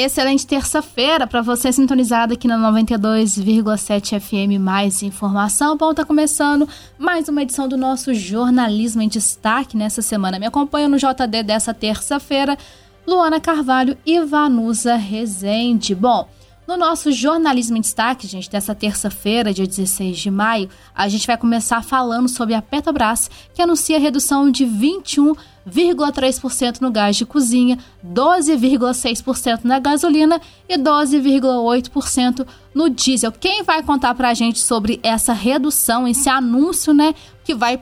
Excelente terça-feira para você sintonizado aqui na 92,7 FM. Mais informação. Bom, tá começando mais uma edição do nosso Jornalismo em Destaque nessa semana. Me acompanha no JD dessa terça-feira, Luana Carvalho e Vanusa Rezende. Bom, no nosso Jornalismo em Destaque, gente, dessa terça-feira, dia 16 de maio, a gente vai começar falando sobre a Petrobras, que anuncia redução de 21,3% no gás de cozinha, 12,6% na gasolina e 12,8% no diesel. Quem vai contar pra gente sobre essa redução, esse anúncio, né, que vai,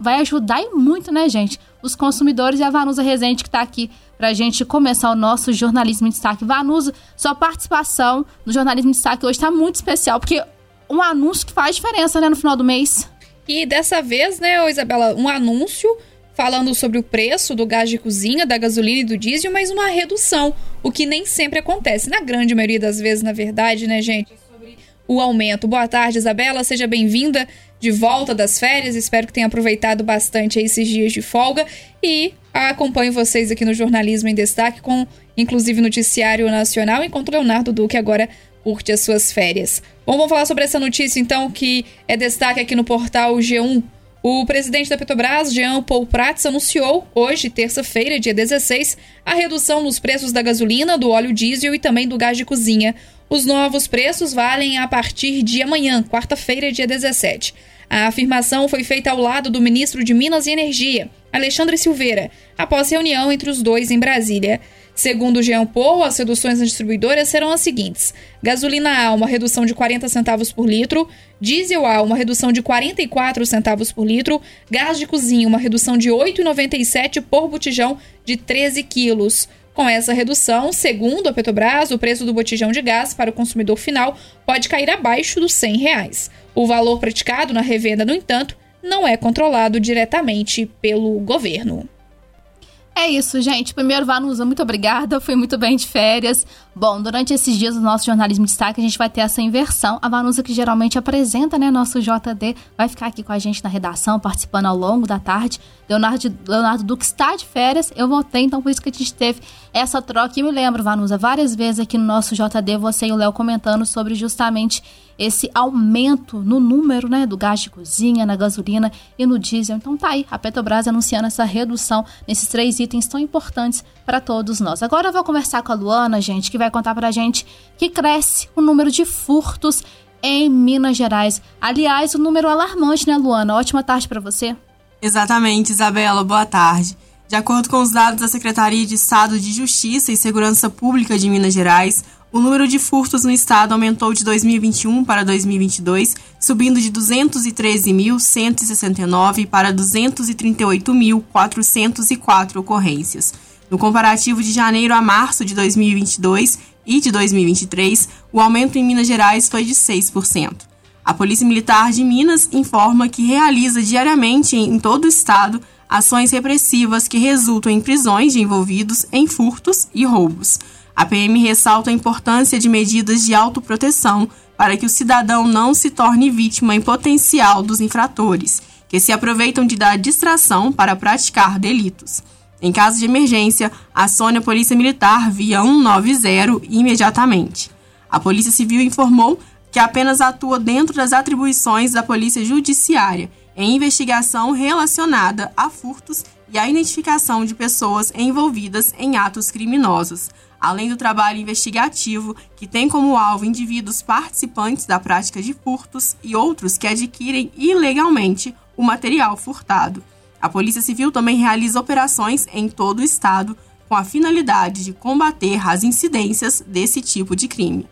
vai ajudar e muito, né, gente, os consumidores e a Vanusa Rezende que está aqui para a gente começar o nosso Jornalismo em Destaque. Vanusa, sua participação no Jornalismo em Destaque hoje está muito especial, porque um anúncio que faz diferença né, no final do mês. E dessa vez, né, Isabela, um anúncio falando sobre o preço do gás de cozinha, da gasolina e do diesel, mas uma redução, o que nem sempre acontece. Na grande maioria das vezes, na verdade, né, gente? O aumento. Boa tarde, Isabela, seja bem-vinda de volta das férias. Espero que tenha aproveitado bastante esses dias de folga e acompanho vocês aqui no Jornalismo em Destaque com inclusive noticiário nacional, enquanto Leonardo Duque agora curte as suas férias. Bom, vamos falar sobre essa notícia então que é destaque aqui no portal G1. O presidente da Petrobras, Jean Paul Prats, anunciou hoje, terça-feira, dia 16, a redução nos preços da gasolina, do óleo diesel e também do gás de cozinha. Os novos preços valem a partir de amanhã, quarta-feira, dia 17. A afirmação foi feita ao lado do ministro de Minas e Energia, Alexandre Silveira, após reunião entre os dois em Brasília. Segundo Jean Paul, as reduções nas distribuidoras serão as seguintes: gasolina A, uma redução de 40 centavos por litro, diesel A, uma redução de 44 centavos por litro, gás de cozinha, uma redução de 8,97 por botijão de 13 quilos. Com essa redução, segundo a Petrobras, o preço do botijão de gás para o consumidor final pode cair abaixo dos 100 reais. O valor praticado na revenda, no entanto, não é controlado diretamente pelo governo. É isso, gente. Primeiro, Vanusa, muito obrigada. Fui muito bem de férias. Bom, durante esses dias do nosso jornalismo de destaque, a gente vai ter essa inversão. A Vanusa, que geralmente apresenta, né, nosso JD, vai ficar aqui com a gente na redação, participando ao longo da tarde. Leonardo, Leonardo Duque está de férias, eu voltei, então por isso que a gente teve essa troca. E me lembro, Vanusa, várias vezes aqui no nosso JD, você e o Léo comentando sobre justamente esse aumento no número né, do gás de cozinha, na gasolina e no diesel. Então tá aí, a Petrobras anunciando essa redução nesses três itens tão importantes para todos nós. Agora eu vou conversar com a Luana, gente, que vai contar pra gente que cresce o número de furtos em Minas Gerais. Aliás, o um número alarmante, né, Luana? Ótima tarde para você. Exatamente, Isabela, boa tarde. De acordo com os dados da Secretaria de Estado de Justiça e Segurança Pública de Minas Gerais, o número de furtos no estado aumentou de 2021 para 2022, subindo de 213.169 para 238.404 ocorrências. No comparativo de janeiro a março de 2022 e de 2023, o aumento em Minas Gerais foi de 6%. A Polícia Militar de Minas informa que realiza diariamente em todo o estado ações repressivas que resultam em prisões de envolvidos em furtos e roubos. A PM ressalta a importância de medidas de autoproteção para que o cidadão não se torne vítima em potencial dos infratores, que se aproveitam de dar distração para praticar delitos. Em caso de emergência, acione a Polícia Militar via 190 imediatamente. A Polícia Civil informou que apenas atua dentro das atribuições da Polícia Judiciária em investigação relacionada a furtos e a identificação de pessoas envolvidas em atos criminosos, além do trabalho investigativo que tem como alvo indivíduos participantes da prática de furtos e outros que adquirem ilegalmente o material furtado. A Polícia Civil também realiza operações em todo o estado com a finalidade de combater as incidências desse tipo de crime.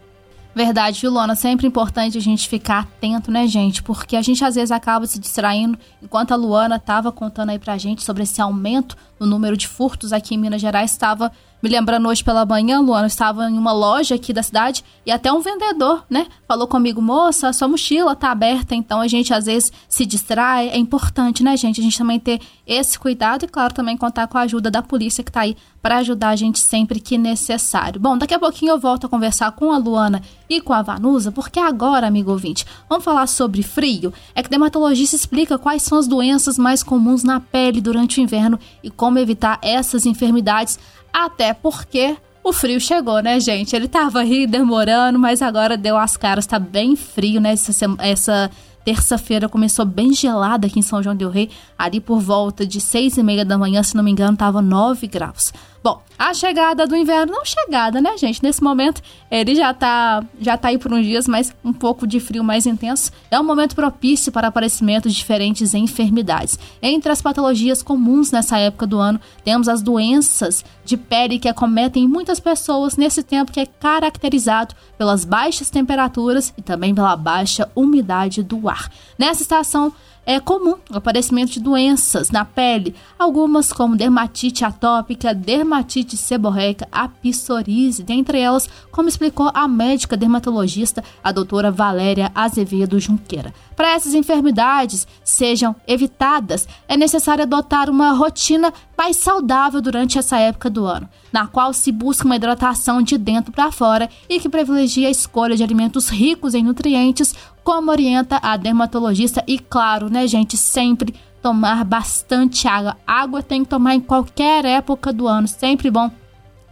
Verdade, viu? Sempre importante a gente ficar atento, né, gente? Porque a gente às vezes acaba se distraindo. Enquanto a Luana estava contando aí pra gente sobre esse aumento no número de furtos aqui em Minas Gerais, estava me lembrando hoje pela manhã, Luana, eu estava em uma loja aqui da cidade e até um vendedor, né, falou comigo, moça, sua mochila tá aberta, então a gente às vezes se distrai. É importante, né, gente? A gente também ter esse cuidado e, claro, também contar com a ajuda da polícia que tá aí para ajudar a gente sempre que necessário. Bom, daqui a pouquinho eu volto a conversar com a Luana e com a Vanusa, porque agora, amigo ouvinte, vamos falar sobre frio. É que dermatologista explica quais são as doenças mais comuns na pele durante o inverno e como evitar essas enfermidades até porque o frio chegou, né, gente? Ele tava aí demorando, mas agora deu as caras, tá bem frio, né? Essa, essa terça-feira começou bem gelada aqui em São João del Rei, ali por volta de seis e meia da manhã, se não me engano, tava 9 graus. Bom, a chegada do inverno, não chegada, né, gente? Nesse momento, ele já tá, já tá aí por uns dias, mas um pouco de frio mais intenso. É um momento propício para aparecimento de diferentes enfermidades. Entre as patologias comuns nessa época do ano, temos as doenças de pele que acometem muitas pessoas nesse tempo que é caracterizado pelas baixas temperaturas e também pela baixa umidade do ar. Nessa estação, é comum o aparecimento de doenças na pele, algumas como dermatite atópica, dermatite seborreica, a psoríase, dentre elas, como explicou a médica dermatologista, a doutora Valéria Azevedo Junqueira. Para essas enfermidades sejam evitadas, é necessário adotar uma rotina mais saudável durante essa época do ano, na qual se busca uma hidratação de dentro para fora e que privilegia a escolha de alimentos ricos em nutrientes, como orienta a dermatologista e claro, né, gente, sempre tomar bastante água. Água tem que tomar em qualquer época do ano, sempre bom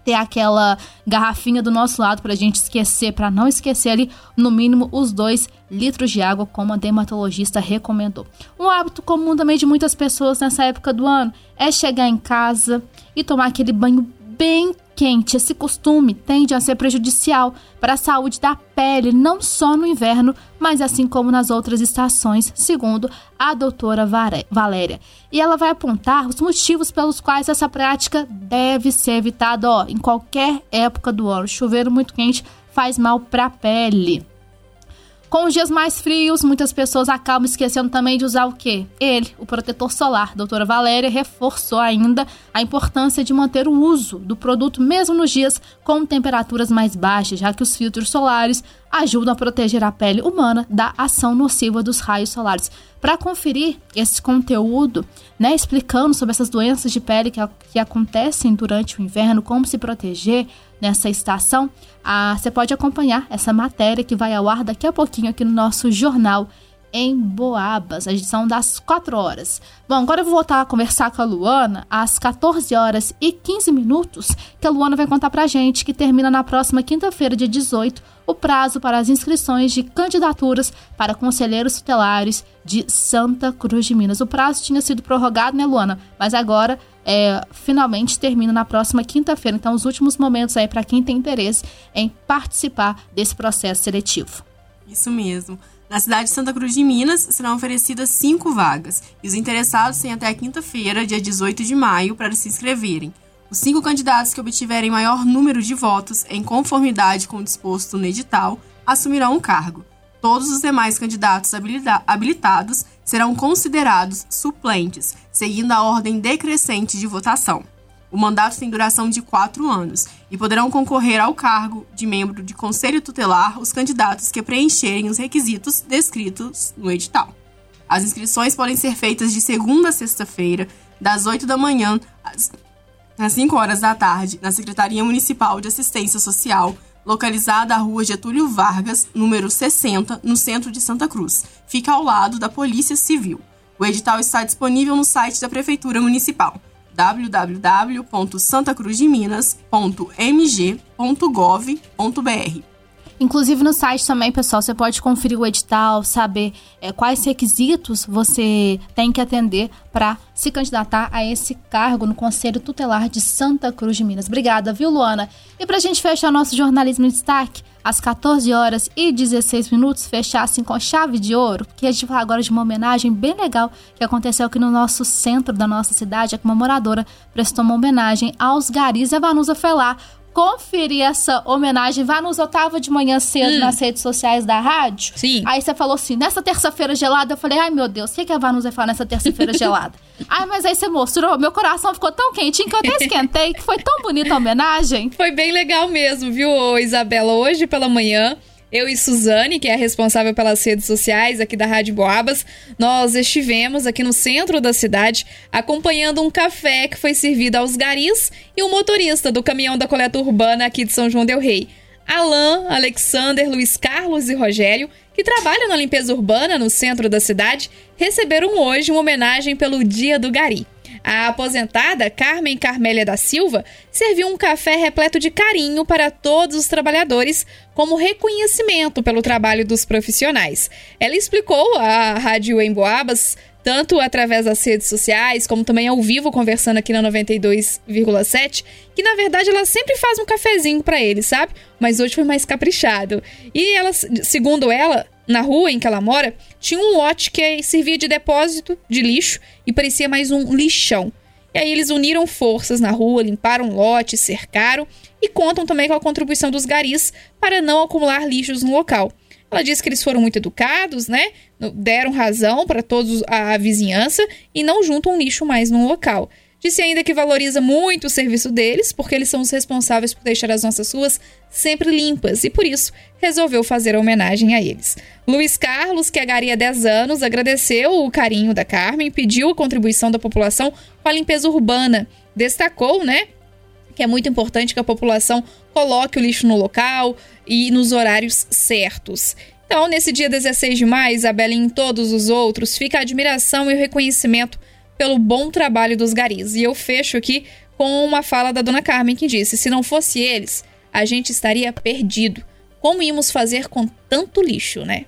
ter aquela garrafinha do nosso lado para a gente esquecer, para não esquecer ali, no mínimo, os dois litros de água, como a dermatologista recomendou. Um hábito comum também de muitas pessoas nessa época do ano é chegar em casa e tomar aquele banho bem quente. Esse costume tende a ser prejudicial para a saúde da pele, não só no inverno, mas assim como nas outras estações, segundo a doutora Valéria. E ela vai apontar os motivos pelos quais essa prática deve ser evitada ó, em qualquer época do ano. Chuveiro muito quente faz mal para a pele. Com os dias mais frios, muitas pessoas acabam esquecendo também de usar o quê? Ele, o protetor solar. A doutora Valéria reforçou ainda a importância de manter o uso do produto mesmo nos dias com temperaturas mais baixas, já que os filtros solares ajudam a proteger a pele humana da ação nociva dos raios solares. Para conferir esse conteúdo, né, explicando sobre essas doenças de pele que, que acontecem durante o inverno, como se proteger, nessa estação, ah, você pode acompanhar essa matéria que vai ao ar daqui a pouquinho aqui no nosso jornal em Boabas, a edição das 4 horas. Bom, agora eu vou voltar a conversar com a Luana às 14 horas e 15 minutos, que a Luana vai contar pra gente que termina na próxima quinta-feira, dia 18, o prazo para as inscrições de candidaturas para conselheiros tutelares de Santa Cruz de Minas. O prazo tinha sido prorrogado, né, Luana? Mas agora é, finalmente termina na próxima quinta-feira. Então, os últimos momentos aí para quem tem interesse em participar desse processo seletivo. Isso mesmo. Na cidade de Santa Cruz de Minas serão oferecidas cinco vagas e os interessados têm até quinta-feira, dia 18 de maio, para se inscreverem. Os cinco candidatos que obtiverem maior número de votos em conformidade com o disposto no edital assumirão o cargo. Todos os demais candidatos habilitados serão considerados suplentes, seguindo a ordem decrescente de votação. O mandato tem duração de quatro anos e poderão concorrer ao cargo de membro de conselho tutelar os candidatos que preencherem os requisitos descritos no edital. As inscrições podem ser feitas de segunda a sexta-feira, das 8 da manhã às às 5 horas da tarde, na Secretaria Municipal de Assistência Social, localizada à rua Getúlio Vargas, número 60, no centro de Santa Cruz. Fica ao lado da Polícia Civil. O edital está disponível no site da Prefeitura Municipal www.santacruzdeminas.mg.gov.br. Inclusive no site também, pessoal, você pode conferir o edital, saber é, quais requisitos você tem que atender para se candidatar a esse cargo no Conselho Tutelar de Santa Cruz de Minas. Obrigada, viu, Luana? E para a gente fechar nosso jornalismo em destaque, às 14 horas e 16 minutos, fechar assim com chave de ouro, que a gente vai agora de uma homenagem bem legal que aconteceu aqui no nosso centro da nossa cidade. A moradora prestou uma homenagem aos garis e Vanusa foi lá conferir essa homenagem, vá nos Otávio de manhã cedo hum. nas redes sociais da rádio. Sim. Aí você falou assim, nessa terça-feira gelada, eu falei, ai meu Deus, o que, que a Vanus vai falar nessa terça-feira gelada? ai, mas aí você mostrou, meu coração ficou tão quentinho que eu até esquentei, que foi tão bonita a homenagem. Foi bem legal mesmo, viu, Isabela? Hoje pela manhã, eu e Suzane, que é a responsável pelas redes sociais aqui da Rádio Boabas, nós estivemos aqui no centro da cidade acompanhando um café que foi servido aos garis e o motorista do caminhão da coleta urbana aqui de São João del Rei. Alain, Alexander, Luiz Carlos e Rogério, que trabalham na limpeza urbana no centro da cidade, receberam hoje uma homenagem pelo Dia do Gari. A aposentada Carmen Carmélia da Silva serviu um café repleto de carinho para todos os trabalhadores, como reconhecimento pelo trabalho dos profissionais. Ela explicou à Rádio Emboabas tanto através das redes sociais, como também ao vivo, conversando aqui na 92,7, que na verdade ela sempre faz um cafezinho para eles, sabe? Mas hoje foi mais caprichado. E ela, segundo ela, na rua em que ela mora, tinha um lote que servia de depósito de lixo e parecia mais um lixão. E aí eles uniram forças na rua, limparam o lote, cercaram e contam também com a contribuição dos garis para não acumular lixos no local. Ela disse que eles foram muito educados, né? Deram razão para todos a vizinhança e não juntam lixo mais num local. Disse ainda que valoriza muito o serviço deles, porque eles são os responsáveis por deixar as nossas ruas sempre limpas e por isso resolveu fazer a homenagem a eles. Luiz Carlos, que agaria 10 anos, agradeceu o carinho da Carmen e pediu a contribuição da população com a limpeza urbana. Destacou, né, que é muito importante que a população coloque o lixo no local e nos horários certos. Então, nesse dia 16 de maio, Isabela e em todos os outros, fica a admiração e o reconhecimento pelo bom trabalho dos garis. E eu fecho aqui com uma fala da dona Carmen que disse: se não fosse eles, a gente estaria perdido. Como íamos fazer com tanto lixo, né?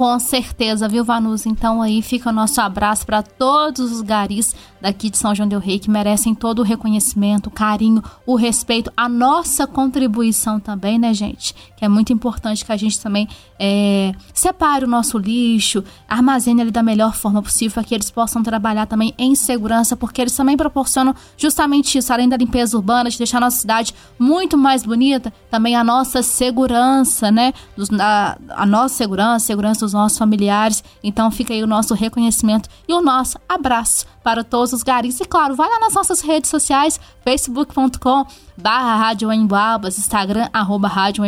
Com certeza, viu, Vanusa? Então aí fica o nosso abraço para todos os garis daqui de São João del Rei que merecem todo o reconhecimento, o carinho, o respeito, a nossa contribuição também, né, gente? Que é muito importante que a gente também é, separe o nosso lixo, armazene ele da melhor forma possível para que eles possam trabalhar também em segurança, porque eles também proporcionam justamente isso, além da limpeza urbana, de deixar a nossa cidade muito mais bonita, também a nossa segurança, né? A, a nossa segurança, a segurança dos nossos familiares. Então fica aí o nosso reconhecimento e o nosso abraço para todos os garis. E claro, vai lá nas nossas redes sociais, facebook.com barra Rádio Instagram, arroba Rádio.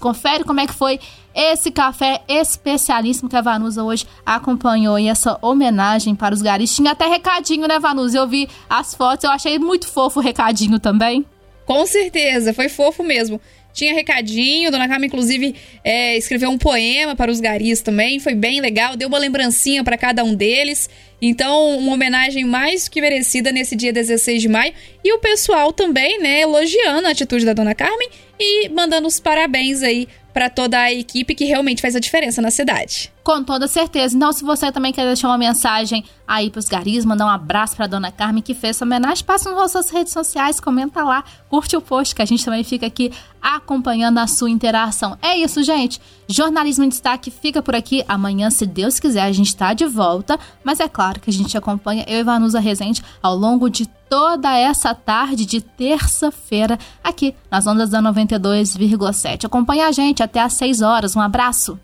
Confere como é que foi esse café especialíssimo que a Vanusa hoje acompanhou e essa homenagem para os garis. Tinha até recadinho, né, Vanusa? Eu vi as fotos, eu achei muito fofo o recadinho também. Com certeza, foi fofo mesmo. Tinha recadinho, Dona Carmen, inclusive, é, escreveu um poema para os garis também, foi bem legal, deu uma lembrancinha para cada um deles. Então, uma homenagem mais que merecida nesse dia 16 de maio. E o pessoal também, né, elogiando a atitude da Dona Carmen e mandando os parabéns aí para toda a equipe que realmente faz a diferença na cidade. Com toda certeza. Então, se você também quer deixar uma mensagem aí pros garis, mandar um abraço pra Dona Carmen que fez essa homenagem, passa nas nossas redes sociais, comenta lá, curte o post que a gente também fica aqui acompanhando a sua interação. É isso, gente. Jornalismo em Destaque fica por aqui. Amanhã, se Deus quiser, a gente tá de volta. Mas é claro que a gente acompanha eu e Vanusa Rezende ao longo de toda essa tarde de terça-feira aqui nas ondas da 92,7. Acompanha a gente até às 6 horas. Um abraço!